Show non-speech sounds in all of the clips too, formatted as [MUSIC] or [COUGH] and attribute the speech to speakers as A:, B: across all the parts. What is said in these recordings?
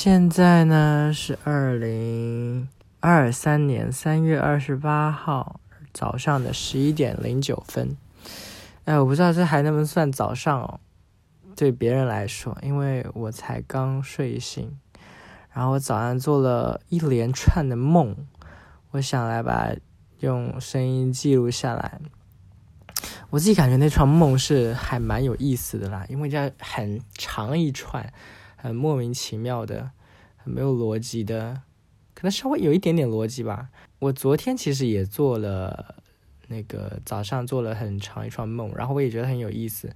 A: 现在呢是二零二三年三月二十八号早上的十一点零九分。哎，我不知道这还能不能算早上哦？对别人来说，因为我才刚睡醒，然后我早上做了一连串的梦，我想来把用声音记录下来。我自己感觉那串梦是还蛮有意思的啦，因为这很长一串。很莫名其妙的，很没有逻辑的，可能稍微有一点点逻辑吧。我昨天其实也做了那个早上做了很长一串梦，然后我也觉得很有意思，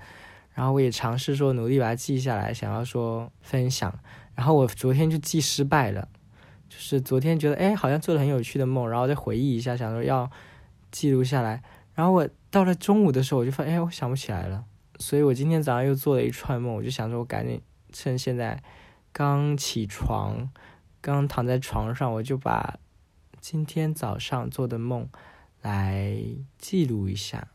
A: 然后我也尝试说努力把它记下来，想要说分享。然后我昨天就记失败了，就是昨天觉得哎好像做了很有趣的梦，然后再回忆一下，想说要记录下来。然后我到了中午的时候，我就发现哎我想不起来了，所以我今天早上又做了一串梦，我就想说我赶紧。趁现在刚起床，刚躺在床上，我就把今天早上做的梦来记录一下。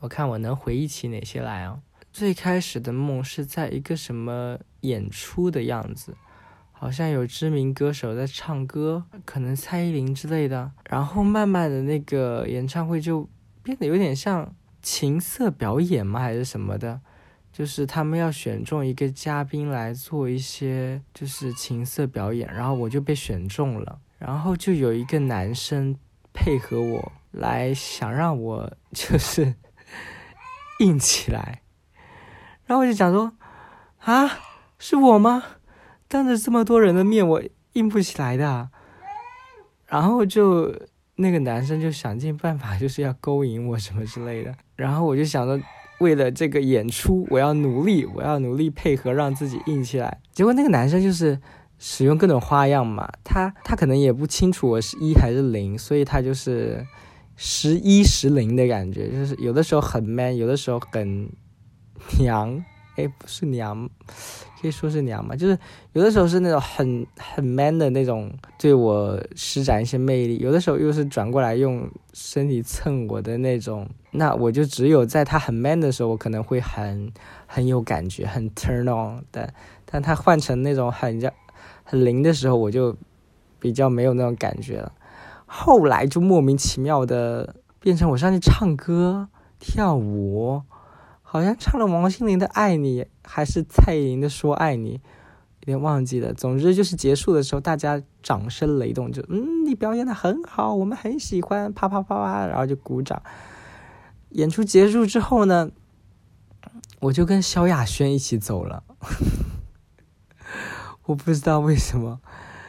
A: 我看我能回忆起哪些来啊？最开始的梦是在一个什么演出的样子，好像有知名歌手在唱歌，可能蔡依林之类的。然后慢慢的那个演唱会就变得有点像情色表演吗？还是什么的？就是他们要选中一个嘉宾来做一些就是情色表演，然后我就被选中了，然后就有一个男生配合我来想让我 [LAUGHS] 就是硬起来，然后我就想说啊，是我吗？当着这么多人的面我硬不起来的，然后就那个男生就想尽办法就是要勾引我什么之类的，然后我就想着。为了这个演出，我要努力，我要努力配合，让自己硬起来。结果那个男生就是使用各种花样嘛，他他可能也不清楚我是一还是零，所以他就是时一时零的感觉，就是有的时候很 man，有的时候很娘。哎，不是娘，可以说是娘嘛，就是有的时候是那种很很 man 的那种，对我施展一些魅力；有的时候又是转过来用身体蹭我的那种。那我就只有在他很 man 的时候，我可能会很很有感觉，很 turn on 但但他换成那种很叫很灵的时候，我就比较没有那种感觉了。后来就莫名其妙的变成我上去唱歌跳舞。好像唱了王心凌的《爱你》，还是蔡依林的《说爱你》，有点忘记了。总之就是结束的时候，大家掌声雷动，就嗯，你表演的很好，我们很喜欢，啪啪啪啪，然后就鼓掌。演出结束之后呢，我就跟萧亚轩一起走了。[LAUGHS] 我不知道为什么，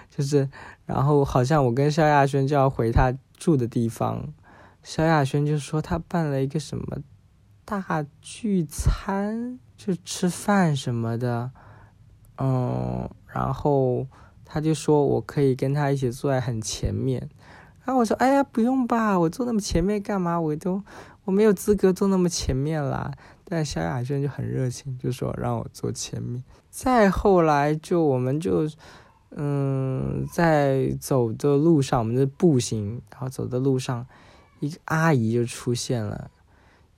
A: 就是然后好像我跟萧亚轩就要回他住的地方，萧亚轩就说他办了一个什么。大聚餐就吃饭什么的，嗯，然后他就说我可以跟他一起坐在很前面，然后我说哎呀不用吧，我坐那么前面干嘛？我都我没有资格坐那么前面啦。但萧亚轩就很热情，就说让我坐前面。再后来就我们就嗯在走的路上，我们是步行，然后走的路上，一个阿姨就出现了。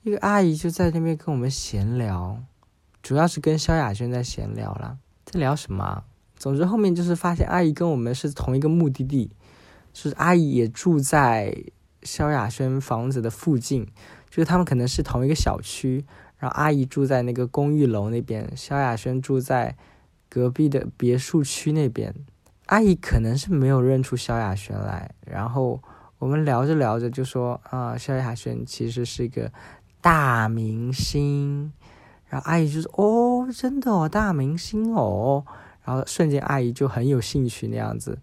A: 一个阿姨就在那边跟我们闲聊，主要是跟萧亚轩在闲聊啦，在聊什么？总之后面就是发现阿姨跟我们是同一个目的地，就是阿姨也住在萧亚轩房子的附近，就是他们可能是同一个小区，然后阿姨住在那个公寓楼那边，萧亚轩住在隔壁的别墅区那边。阿姨可能是没有认出萧亚轩来，然后我们聊着聊着就说啊，萧亚轩其实是一个。大明星，然后阿姨就说：“哦，真的哦，大明星哦。”然后瞬间阿姨就很有兴趣那样子。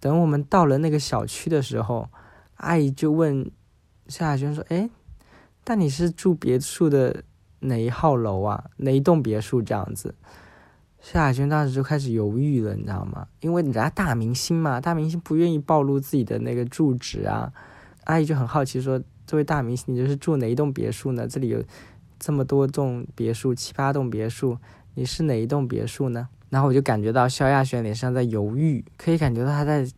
A: 等我们到了那个小区的时候，阿姨就问夏亚轩说：“哎，但你是住别墅的哪一号楼啊？哪一栋别墅这样子？”夏亚轩当时就开始犹豫了，你知道吗？因为人家大明星嘛，大明星不愿意暴露自己的那个住址啊。阿姨就很好奇说。作为大明星，你就是住哪一栋别墅呢？这里有这么多栋别墅，七八栋别墅，你是哪一栋别墅呢？然后我就感觉到萧亚轩脸上在犹豫，可以感觉到他在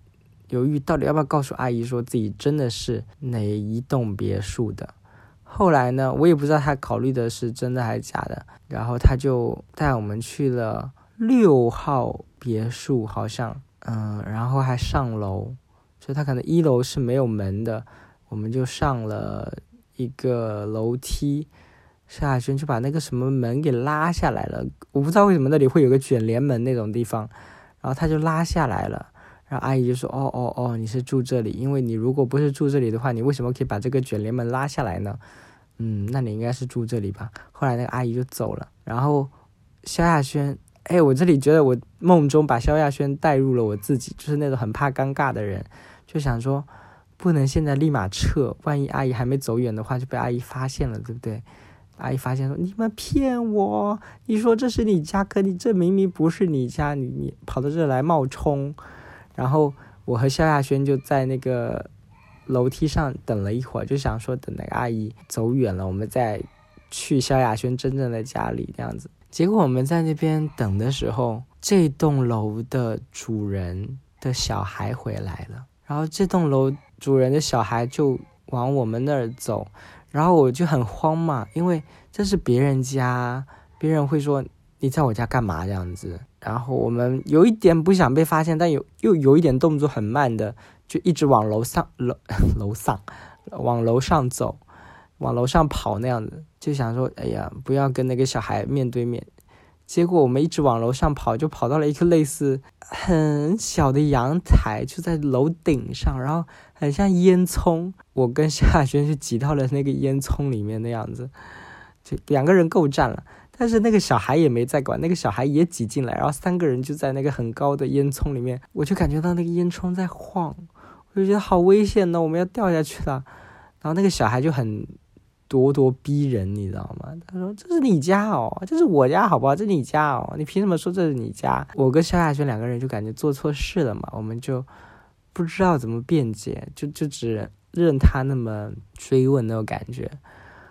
A: 犹豫，到底要不要告诉阿姨说自己真的是哪一栋别墅的。后来呢，我也不知道他考虑的是真的还是假的，然后他就带我们去了六号别墅好像，嗯，然后还上楼，就他可能一楼是没有门的，我们就上了一个楼梯，萧亚轩就把那个什么门给拉下来了，我不知道为什么那里会有个卷帘门那种地方，然后他就拉下来了，然后阿姨就说：“哦哦哦，你是住这里，因为你如果不是住这里的话，你为什么可以把这个卷帘门拉下来呢？嗯，那你应该是住这里吧。”后来那个阿姨就走了，然后萧亚轩。哎，我这里觉得我梦中把萧亚轩带入了我自己，就是那种很怕尴尬的人，就想说不能现在立马撤，万一阿姨还没走远的话就被阿姨发现了，对不对？阿姨发现说你们骗我，你说这是你家，可你这明明不是你家，你你跑到这来冒充。然后我和萧亚轩就在那个楼梯上等了一会儿，就想说等那个阿姨走远了，我们再去萧亚轩真正的家里这样子。结果我们在那边等的时候，这栋楼的主人的小孩回来了，然后这栋楼主人的小孩就往我们那儿走，然后我就很慌嘛，因为这是别人家，别人会说你在我家干嘛这样子，然后我们有一点不想被发现，但有又有一点动作很慢的，就一直往楼上楼 [LAUGHS] 楼上往楼上走。往楼上跑那样子，就想说，哎呀，不要跟那个小孩面对面。结果我们一直往楼上跑，就跑到了一个类似很小的阳台，就在楼顶上，然后很像烟囱。我跟夏轩就挤到了那个烟囱里面的样子，就两个人够站了。但是那个小孩也没在管，那个小孩也挤进来，然后三个人就在那个很高的烟囱里面，我就感觉到那个烟囱在晃，我就觉得好危险呢，我们要掉下去了。然后那个小孩就很。咄咄逼人，你知道吗？他说：“这是你家哦，这是我家，好不好？这是你家哦，你凭什么说这是你家？”我跟萧亚轩两个人就感觉做错事了嘛，我们就不知道怎么辩解，就就只任他那么追问那种感觉。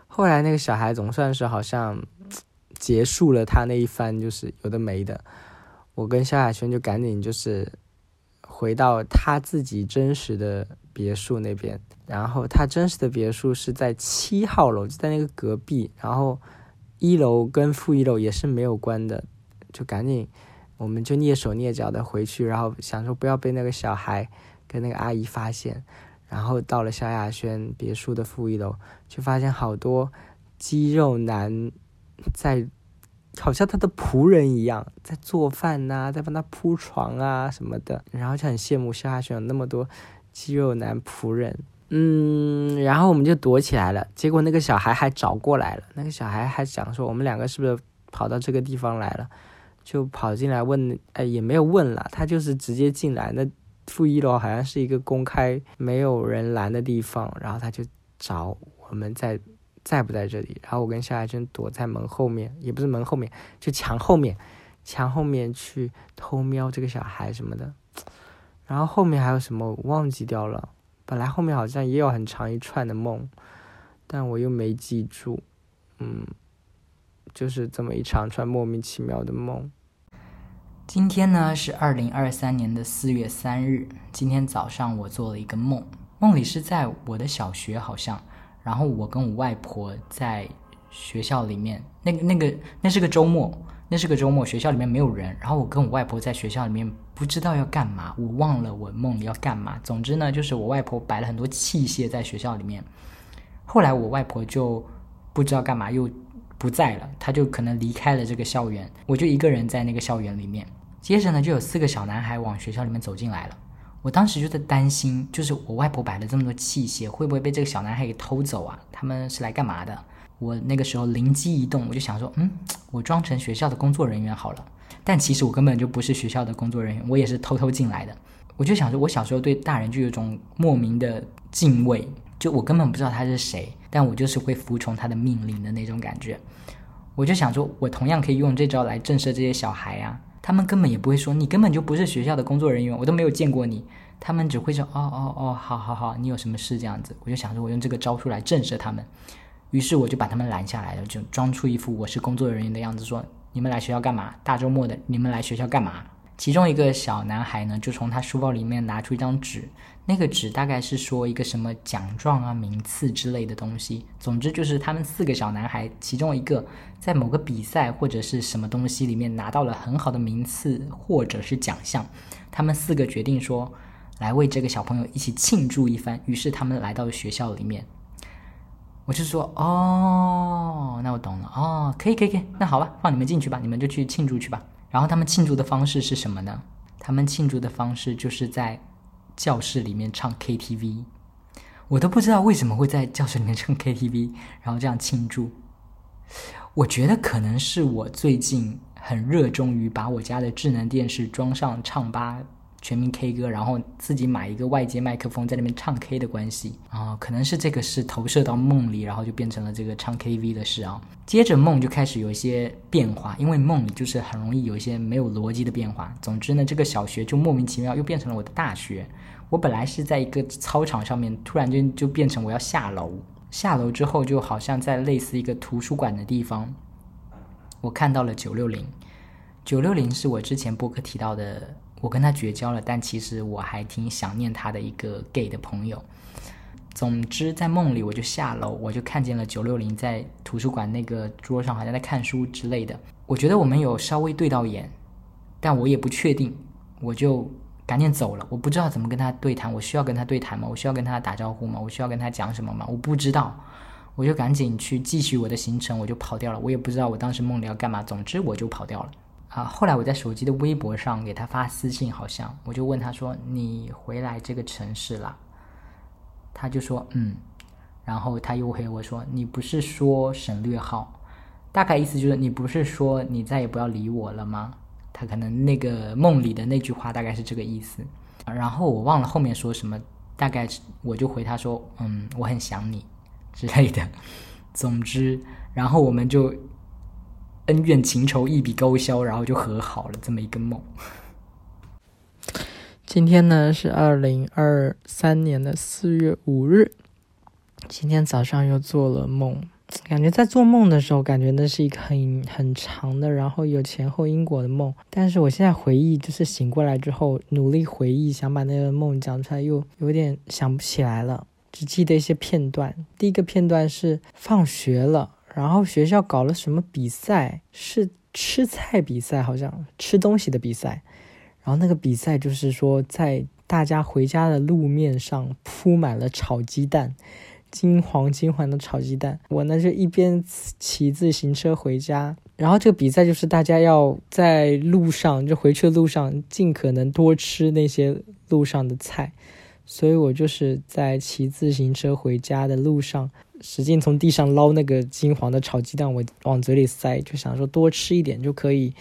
A: 后来那个小孩总算是好像结束了他那一番就是有的没的，我跟萧亚轩就赶紧就是回到他自己真实的别墅那边。然后他真实的别墅是在七号楼，就在那个隔壁。然后一楼跟负一楼也是没有关的，就赶紧，我们就蹑手蹑脚的回去，然后想说不要被那个小孩跟那个阿姨发现。然后到了萧亚轩别墅的负一楼，就发现好多肌肉男在，好像他的仆人一样，在做饭呐，在帮他铺床啊什么的。然后就很羡慕萧亚轩有那么多肌肉男仆人。嗯，然后我们就躲起来了。结果那个小孩还找过来了。那个小孩还想说，我们两个是不是跑到这个地方来了？就跑进来问，哎，也没有问了，他就是直接进来。那负一楼好像是一个公开没有人拦的地方，然后他就找我们在在不在这里。然后我跟夏亚轩躲在门后面，也不是门后面，就墙后面，墙后面去偷瞄这个小孩什么的。然后后面还有什么忘记掉了。本来后面好像也有很长一串的梦，但我又没记住，嗯，就是这么一长串莫名其妙的梦。
B: 今天呢是二零二三年的四月三日，今天早上我做了一个梦，梦里是在我的小学好像，然后我跟我外婆在学校里面，那个那个那是个周末。那是个周末，学校里面没有人，然后我跟我外婆在学校里面不知道要干嘛，我忘了我梦里要干嘛。总之呢，就是我外婆摆了很多器械在学校里面。后来我外婆就不知道干嘛又不在了，她就可能离开了这个校园，我就一个人在那个校园里面。接着呢，就有四个小男孩往学校里面走进来了。我当时就在担心，就是我外婆摆了这么多器械，会不会被这个小男孩给偷走啊？他们是来干嘛的？我那个时候灵机一动，我就想说，嗯，我装成学校的工作人员好了。但其实我根本就不是学校的工作人员，我也是偷偷进来的。我就想说，我小时候对大人就有种莫名的敬畏，就我根本不知道他是谁，但我就是会服从他的命令的那种感觉。我就想说，我同样可以用这招来震慑这些小孩啊，他们根本也不会说你根本就不是学校的工作人员，我都没有见过你，他们只会说，哦哦哦，好好好，你有什么事这样子。我就想着，我用这个招数来震慑他们。于是我就把他们拦下来了，就装出一副我是工作人员的样子，说：“你们来学校干嘛？大周末的，你们来学校干嘛？”其中一个小男孩呢，就从他书包里面拿出一张纸，那个纸大概是说一个什么奖状啊、名次之类的东西。总之就是他们四个小男孩其中一个在某个比赛或者是什么东西里面拿到了很好的名次或者是奖项，他们四个决定说来为这个小朋友一起庆祝一番。于是他们来到了学校里面。我就说哦，那我懂了哦，可以可以可以，那好吧，放你们进去吧，你们就去庆祝去吧。然后他们庆祝的方式是什么呢？他们庆祝的方式就是在教室里面唱 KTV。我都不知道为什么会在教室里面唱 KTV，然后这样庆祝。我觉得可能是我最近很热衷于把我家的智能电视装上唱吧。全民 K 歌，然后自己买一个外接麦克风在那边唱 K 的关系啊，可能是这个是投射到梦里，然后就变成了这个唱 KTV 的事啊。接着梦就开始有一些变化，因为梦里就是很容易有一些没有逻辑的变化。总之呢，这个小学就莫名其妙又变成了我的大学。我本来是在一个操场上面，突然间就变成我要下楼，下楼之后就好像在类似一个图书馆的地方，我看到了九六零。九六零是我之前播客提到的。我跟他绝交了，但其实我还挺想念他的一个 gay 的朋友。总之，在梦里我就下楼，我就看见了九六零在图书馆那个桌上好像在看书之类的。我觉得我们有稍微对到眼，但我也不确定，我就赶紧走了。我不知道怎么跟他对谈，我需要跟他对谈吗？我需要跟他打招呼吗？我需要跟他讲什么吗？我不知道，我就赶紧去继续我的行程，我就跑掉了。我也不知道我当时梦里要干嘛，总之我就跑掉了。啊！后来我在手机的微博上给他发私信，好像我就问他说：“你回来这个城市了？”他就说：“嗯。”然后他又回我说：“你不是说省略号？大概意思就是你不是说你再也不要理我了吗？”他可能那个梦里的那句话大概是这个意思。然后我忘了后面说什么，大概我就回他说：“嗯，我很想你之类的。”总之，然后我们就。恩怨情仇一笔勾销，然后就和好了，这么一个梦。
A: 今天呢是二零二三年的四月五日，今天早上又做了梦，感觉在做梦的时候，感觉那是一个很很长的，然后有前后因果的梦。但是我现在回忆，就是醒过来之后，努力回忆，想把那个梦讲出来，又有点想不起来了，只记得一些片段。第一个片段是放学了。然后学校搞了什么比赛？是吃菜比赛，好像吃东西的比赛。然后那个比赛就是说，在大家回家的路面上铺满了炒鸡蛋，金黄金黄的炒鸡蛋。我呢就一边骑自行车回家，然后这个比赛就是大家要在路上，就回去的路上尽可能多吃那些路上的菜。所以我就是在骑自行车回家的路上。使劲从地上捞那个金黄的炒鸡蛋，我往嘴里塞，就想说多吃一点就可以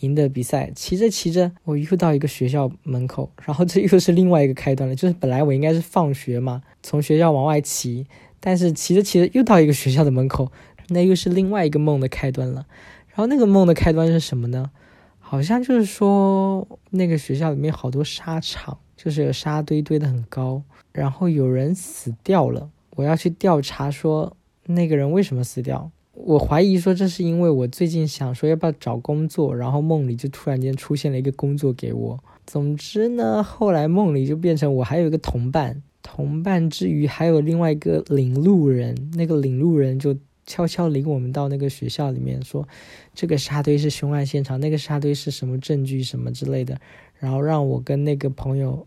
A: 赢得比赛。骑着骑着，我又到一个学校门口，然后这又是另外一个开端了。就是本来我应该是放学嘛，从学校往外骑，但是骑着骑着又到一个学校的门口，那又是另外一个梦的开端了。然后那个梦的开端是什么呢？好像就是说那个学校里面好多沙场，就是有沙堆堆的很高，然后有人死掉了。我要去调查，说那个人为什么死掉？我怀疑说这是因为我最近想说要不要找工作，然后梦里就突然间出现了一个工作给我。总之呢，后来梦里就变成我还有一个同伴，同伴之余还有另外一个领路人。那个领路人就悄悄领我们到那个学校里面，说这个沙堆是凶案现场，那个沙堆是什么证据什么之类的，然后让我跟那个朋友。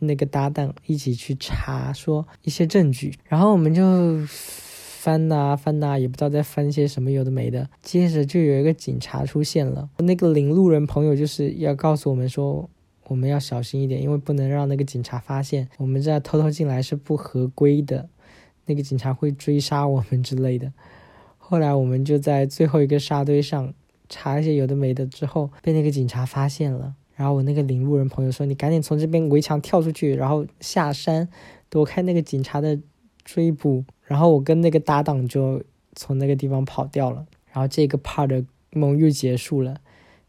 A: 那个搭档一起去查，说一些证据，然后我们就翻呐翻呐，也不知道在翻些什么，有的没的。接着就有一个警察出现了，那个领路人朋友就是要告诉我们说，我们要小心一点，因为不能让那个警察发现我们这偷偷进来是不合规的，那个警察会追杀我们之类的。后来我们就在最后一个沙堆上查一些有的没的，之后被那个警察发现了。然后我那个领路人朋友说：“你赶紧从这边围墙跳出去，然后下山，躲开那个警察的追捕。”然后我跟那个搭档就从那个地方跑掉了。然后这个 part 梦又结束了。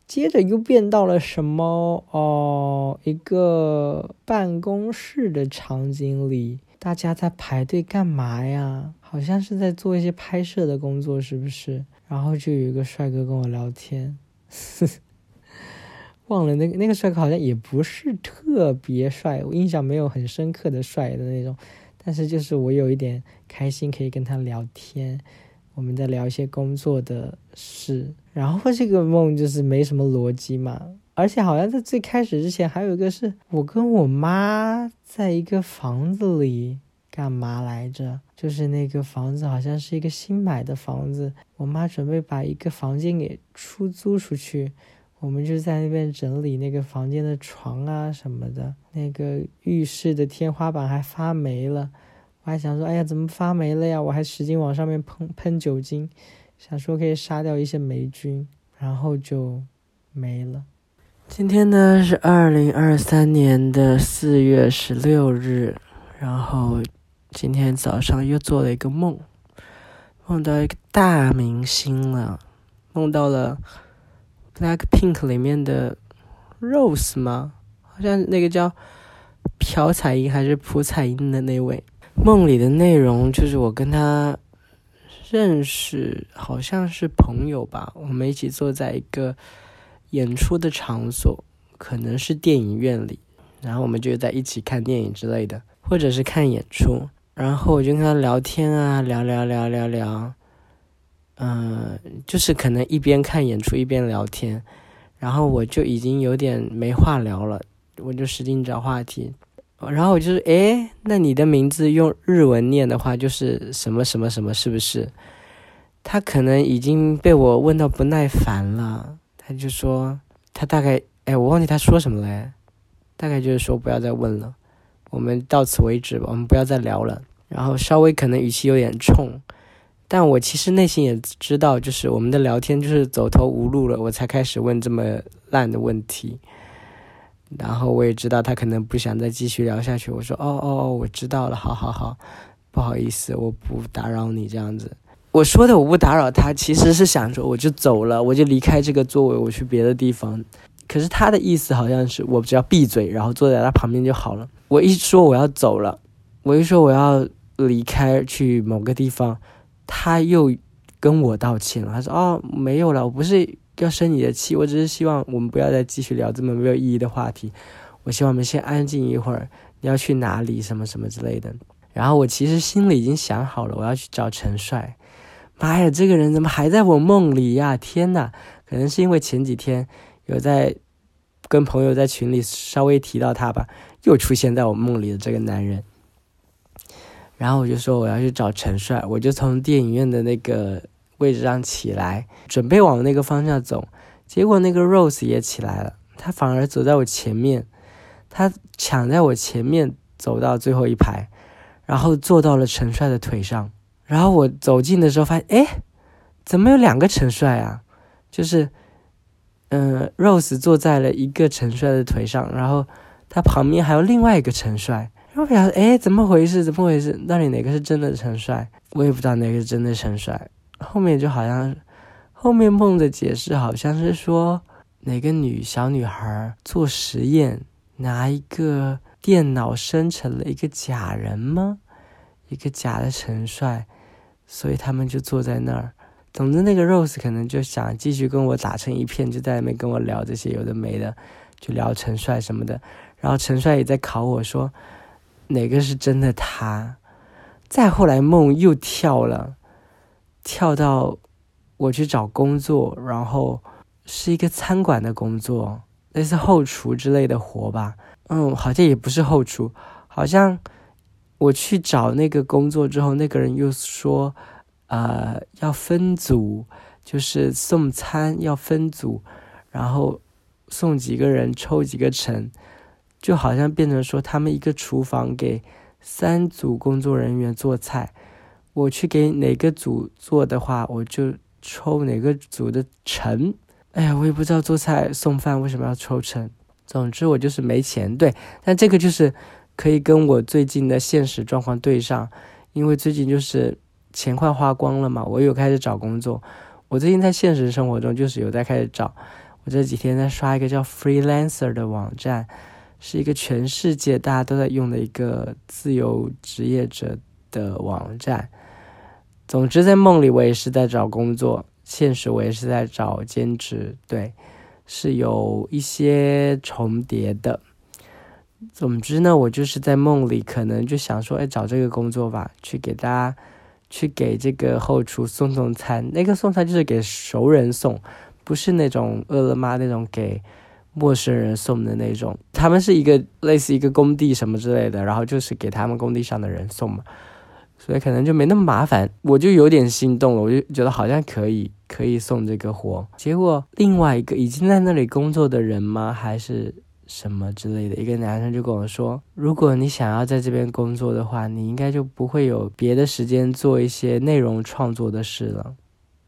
A: 接着又变到了什么？哦，一个办公室的场景里，大家在排队干嘛呀？好像是在做一些拍摄的工作，是不是？然后就有一个帅哥跟我聊天。忘了那个那个帅哥好像也不是特别帅，我印象没有很深刻的帅的那种，但是就是我有一点开心可以跟他聊天，我们在聊一些工作的事，然后这个梦就是没什么逻辑嘛，而且好像在最开始之前还有一个是我跟我妈在一个房子里干嘛来着，就是那个房子好像是一个新买的房子，我妈准备把一个房间给出租出去。我们就在那边整理那个房间的床啊什么的，那个浴室的天花板还发霉了，我还想说，哎呀，怎么发霉了呀？我还使劲往上面喷喷酒精，想说可以杀掉一些霉菌，然后就没了。今天呢是二零二三年的四月十六日，然后今天早上又做了一个梦，梦到一个大明星了，梦到了。Black Pink 里面的 Rose 吗？好像那个叫朴彩英还是朴彩英的那位。梦里的内容就是我跟他认识，好像是朋友吧。我们一起坐在一个演出的场所，可能是电影院里，然后我们就在一起看电影之类的，或者是看演出。然后我就跟他聊天啊，聊聊聊聊聊。嗯，就是可能一边看演出一边聊天，然后我就已经有点没话聊了，我就使劲找话题，然后我就是诶，那你的名字用日文念的话就是什么什么什么，是不是？他可能已经被我问到不耐烦了，他就说他大概哎，我忘记他说什么了，大概就是说不要再问了，我们到此为止吧，我们不要再聊了，然后稍微可能语气有点冲。但我其实内心也知道，就是我们的聊天就是走投无路了，我才开始问这么烂的问题。然后我也知道他可能不想再继续聊下去。我说：“哦哦哦，我知道了，好好好，不好意思，我不打扰你这样子。”我说的我不打扰他，其实是想说我就走了，我就离开这个座位，我去别的地方。可是他的意思好像是我只要闭嘴，然后坐在他旁边就好了。我一说我要走了，我一说我要离开去某个地方。他又跟我道歉了，他说：“哦，没有了，我不是要生你的气，我只是希望我们不要再继续聊这么没有意义的话题。我希望我们先安静一会儿。你要去哪里？什么什么之类的。然后我其实心里已经想好了，我要去找陈帅。妈呀，这个人怎么还在我梦里呀？天呐，可能是因为前几天有在跟朋友在群里稍微提到他吧，又出现在我梦里的这个男人。”然后我就说我要去找陈帅，我就从电影院的那个位置上起来，准备往那个方向走。结果那个 Rose 也起来了，他反而走在我前面，他抢在我前面走到最后一排，然后坐到了陈帅的腿上。然后我走近的时候发现，哎，怎么有两个陈帅啊？就是，嗯，Rose 坐在了一个陈帅的腿上，然后他旁边还有另外一个陈帅。我想，哎，怎么回事？怎么回事？到底哪个是真的陈帅？我也不知道哪个是真的陈帅。后面就好像，后面梦的解释好像是说，哪个女小女孩做实验，拿一个电脑生成了一个假人吗？一个假的陈帅，所以他们就坐在那儿。总之，那个 Rose 可能就想继续跟我打成一片，就在那边跟我聊这些有的没的，就聊陈帅什么的。然后陈帅也在考我说。哪个是真的他？再后来梦又跳了，跳到我去找工作，然后是一个餐馆的工作，类似后厨之类的活吧。嗯，好像也不是后厨，好像我去找那个工作之后，那个人又说，呃，要分组，就是送餐要分组，然后送几个人抽几个成。就好像变成说，他们一个厨房给三组工作人员做菜，我去给哪个组做的话，我就抽哪个组的成。哎呀，我也不知道做菜送饭为什么要抽成。总之我就是没钱，对。但这个就是可以跟我最近的现实状况对上，因为最近就是钱快花光了嘛，我又开始找工作。我最近在现实生活中就是有在开始找，我这几天在刷一个叫 Freelancer 的网站。是一个全世界大家都在用的一个自由职业者的网站。总之，在梦里我也是在找工作，现实我也是在找兼职。对，是有一些重叠的。总之呢，我就是在梦里，可能就想说，哎，找这个工作吧，去给大家，去给这个后厨送送餐。那个送餐就是给熟人送，不是那种饿了么那种给陌生人送的那种。他们是一个类似一个工地什么之类的，然后就是给他们工地上的人送嘛，所以可能就没那么麻烦。我就有点心动了，我就觉得好像可以，可以送这个活。结果另外一个已经在那里工作的人吗？还是？什么之类的，一个男生就跟我说：“如果你想要在这边工作的话，你应该就不会有别的时间做一些内容创作的事了。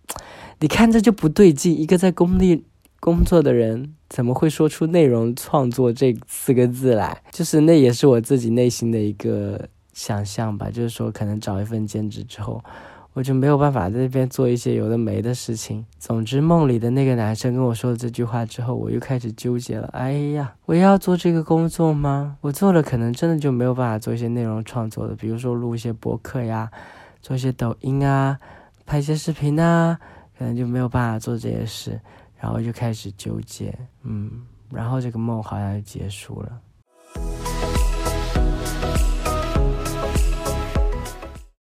A: [LAUGHS] ”你看这就不对劲，一个在工地工作的人怎么会说出“内容创作”这四个字来？就是那也是我自己内心的一个想象吧，就是说可能找一份兼职之后。我就没有办法在这边做一些有的没的事情。总之，梦里的那个男生跟我说了这句话之后，我又开始纠结了。哎呀，我要做这个工作吗？我做了，可能真的就没有办法做一些内容创作的，比如说录一些博客呀，做一些抖音啊，拍一些视频啊，可能就没有办法做这些事。然后就开始纠结嗯然后这个梦好像就结束了。